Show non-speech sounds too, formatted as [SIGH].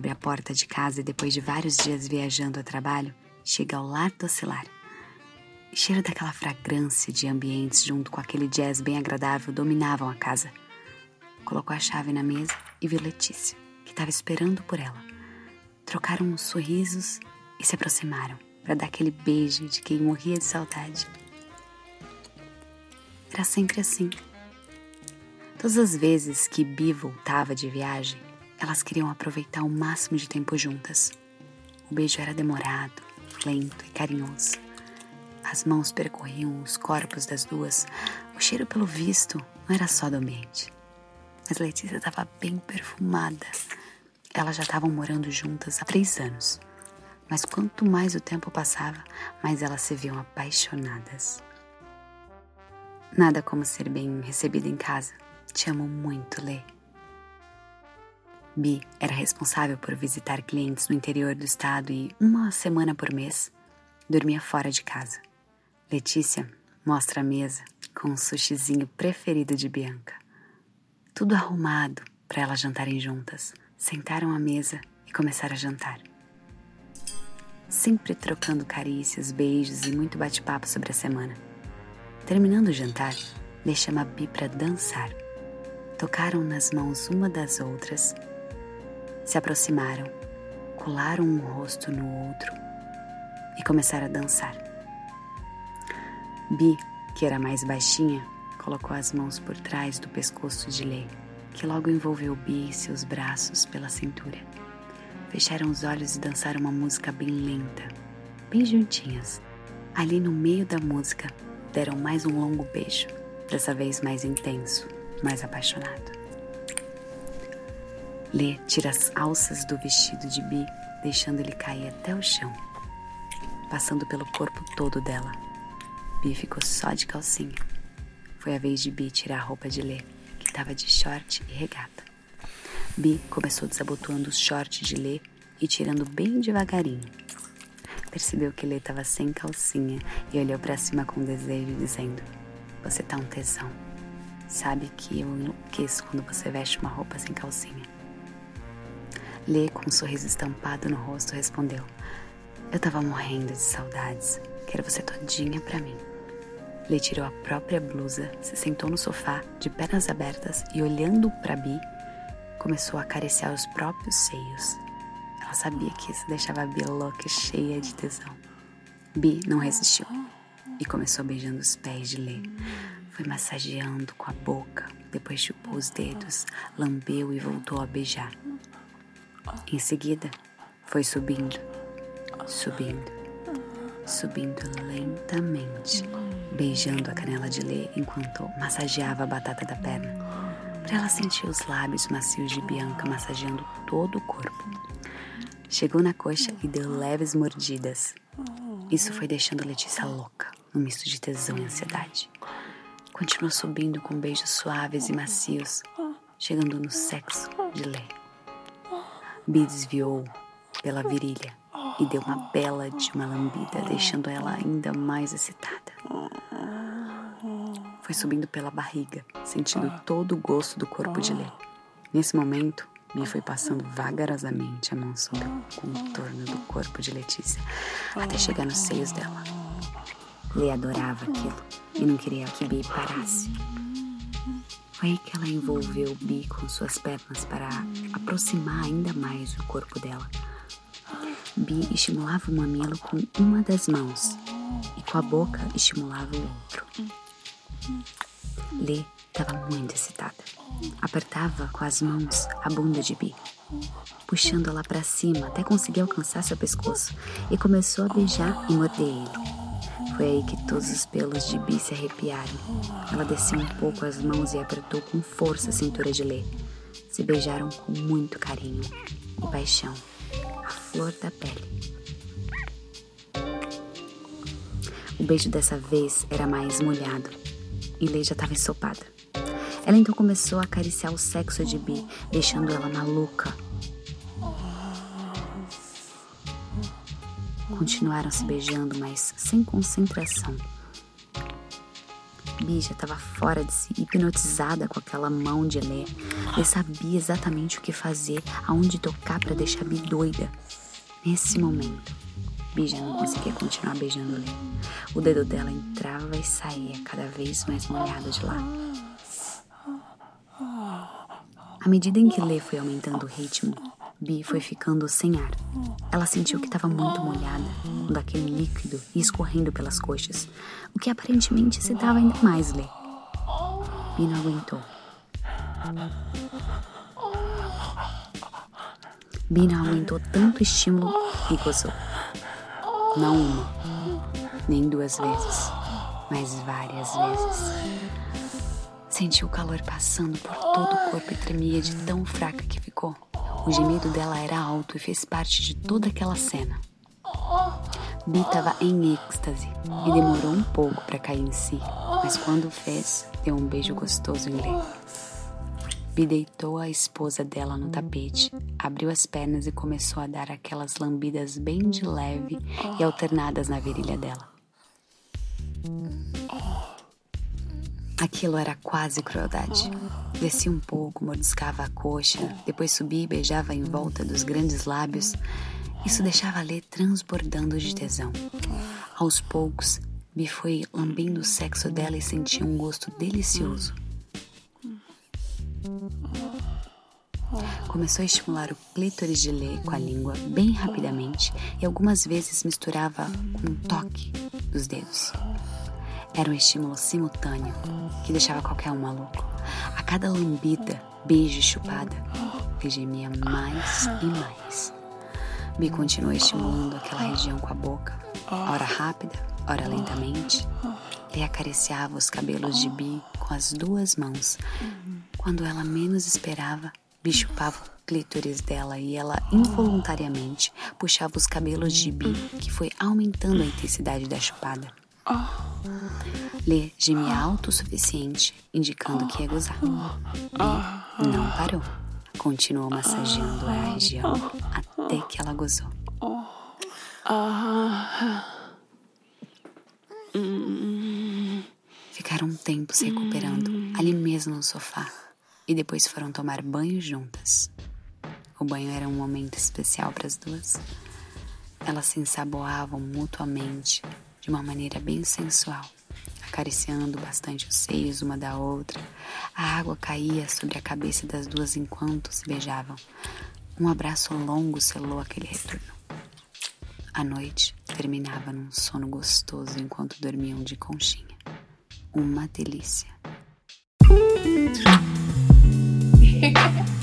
abre a porta de casa e, depois de vários dias viajando a trabalho, chega ao lar do Ocilar. O cheiro daquela fragrância de ambientes junto com aquele jazz bem agradável dominavam a casa. Colocou a chave na mesa e viu Letícia, que estava esperando por ela. Trocaram uns sorrisos e se aproximaram para dar aquele beijo de quem morria de saudade. Era sempre assim. Todas as vezes que Bi voltava de viagem, elas queriam aproveitar o máximo de tempo juntas. O beijo era demorado, lento e carinhoso. As mãos percorriam os corpos das duas. O cheiro, pelo visto, não era só do ambiente. Mas Letícia estava bem perfumada. Elas já estavam morando juntas há três anos. Mas quanto mais o tempo passava, mais elas se viam apaixonadas. Nada como ser bem recebida em casa. Te amo muito, Lê. Bi era responsável por visitar clientes no interior do estado e, uma semana por mês, dormia fora de casa. Letícia mostra a mesa com o sushizinho preferido de Bianca. Tudo arrumado para elas jantarem juntas. Sentaram à mesa e começaram a jantar. Sempre trocando carícias, beijos e muito bate-papo sobre a semana. Terminando o jantar, Lê chama Bi para dançar. Tocaram nas mãos uma das outras, se aproximaram, colaram um rosto no outro e começaram a dançar. Bi, que era mais baixinha, colocou as mãos por trás do pescoço de Lê, que logo envolveu Bi e seus braços pela cintura. Fecharam os olhos e dançaram uma música bem lenta, bem juntinhas. Ali no meio da música, deram mais um longo beijo, dessa vez mais intenso, mais apaixonado. Lê tira as alças do vestido de Bi, deixando ele cair até o chão, passando pelo corpo todo dela. Bi ficou só de calcinha. Foi a vez de Bi tirar a roupa de Lê, que estava de short e regata. Bi começou desabotoando os shorts de Lê e tirando bem devagarinho, percebeu que Lê estava sem calcinha e olhou para cima com desejo, dizendo: Você tá um tesão. Sabe que eu enlouqueço quando você veste uma roupa sem calcinha. Lê, com um sorriso estampado no rosto, respondeu: Eu tava morrendo de saudades. Quero você todinha para mim. Lê tirou a própria blusa, se sentou no sofá, de pernas abertas e, olhando para Bi, começou a acariciar os próprios seios, ela sabia que isso deixava a Bi louca cheia de tesão. Bi não resistiu e começou beijando os pés de Lê. Foi massageando com a boca, depois chupou os dedos, lambeu e voltou a beijar. Em seguida, foi subindo, subindo, subindo lentamente, beijando a canela de Lê enquanto massageava a batata da perna, para ela sentir os lábios macios de Bianca massageando todo o corpo. Chegou na coxa e deu leves mordidas. Isso foi deixando Letícia louca, no misto de tesão e ansiedade. Continuou subindo com beijos suaves e macios, chegando no sexo de Lê. Bi desviou pela virilha e deu uma bela de uma lambida, deixando ela ainda mais excitada. Foi subindo pela barriga, sentindo todo o gosto do corpo de Lê. Nesse momento, Bia foi passando vagarosamente a mão sobre o contorno do corpo de Letícia, até chegar nos seios dela. Lê adorava aquilo e não queria que Bi parasse. Foi aí que ela envolveu Bi com suas pernas para aproximar ainda mais o corpo dela. Bi estimulava o mamilo com uma das mãos e com a boca estimulava o outro. Lê estava muito excitada. Apertava com as mãos a bunda de Bi, puxando ela para cima até conseguir alcançar seu pescoço e começou a beijar e morder ele. Aí que todos os pelos de Bi se arrepiaram. Ela desceu um pouco as mãos e apertou com força a cintura de Lê. Se beijaram com muito carinho e paixão, a flor da pele. O beijo dessa vez era mais molhado e Lê já estava ensopada. Ela então começou a acariciar o sexo de Bi, deixando ela maluca. Continuaram se beijando, mas sem concentração. Bi já estava fora de si, hipnotizada com aquela mão de Lê. Lê sabia exatamente o que fazer, aonde tocar para deixar Bi doida. Nesse momento, Bi já não conseguia continuar beijando Lê. O dedo dela entrava e saía cada vez mais molhado de lado. À medida em que Lê foi aumentando o ritmo, Bi foi ficando sem ar. Ela sentiu que estava muito molhada, com daquele líquido escorrendo pelas coxas, o que aparentemente excitava ainda mais Lê. Bi não aguentou. Bi não aguentou tanto estímulo e gozou. Não uma, nem duas vezes, mas várias vezes. Sentiu o calor passando por todo o corpo e tremia de tão fraca que ficou. O gemido dela era alto e fez parte de toda aquela cena. Bi estava em êxtase e demorou um pouco para cair em si, mas quando fez, deu um beijo gostoso em Lê. Bi deitou a esposa dela no tapete, abriu as pernas e começou a dar aquelas lambidas bem de leve e alternadas na virilha dela. Aquilo era quase crueldade. Descia um pouco, mordiscava a coxa, depois subia e beijava em volta dos grandes lábios. Isso deixava Lê transbordando de tesão. Aos poucos, Bi foi lambendo o sexo dela e sentia um gosto delicioso. Começou a estimular o clítoris de Lê com a língua bem rapidamente e algumas vezes misturava com um toque dos dedos. Era um estímulo simultâneo que deixava qualquer um maluco. A cada lambida, beijo e chupada, ele gemia mais e mais. Bi continuou estimulando aquela região com a boca, ora rápida, ora lentamente. Ele acariciava os cabelos de Bi com as duas mãos. Quando ela menos esperava, Bi chupava o clítoris dela e ela involuntariamente puxava os cabelos de Bi, que foi aumentando a intensidade da chupada. Lê gemia alto o suficiente, indicando que ia gozar. Lê não parou. Continuou massageando a região até que ela gozou. Ficaram um tempo se recuperando ali mesmo no sofá e depois foram tomar banho juntas. O banho era um momento especial para as duas. Elas se ensaboavam mutuamente de uma maneira bem sensual, acariciando bastante os seios uma da outra. A água caía sobre a cabeça das duas enquanto se beijavam. Um abraço longo selou aquele retorno. A noite terminava num sono gostoso enquanto dormiam de conchinha. Uma delícia. [LAUGHS]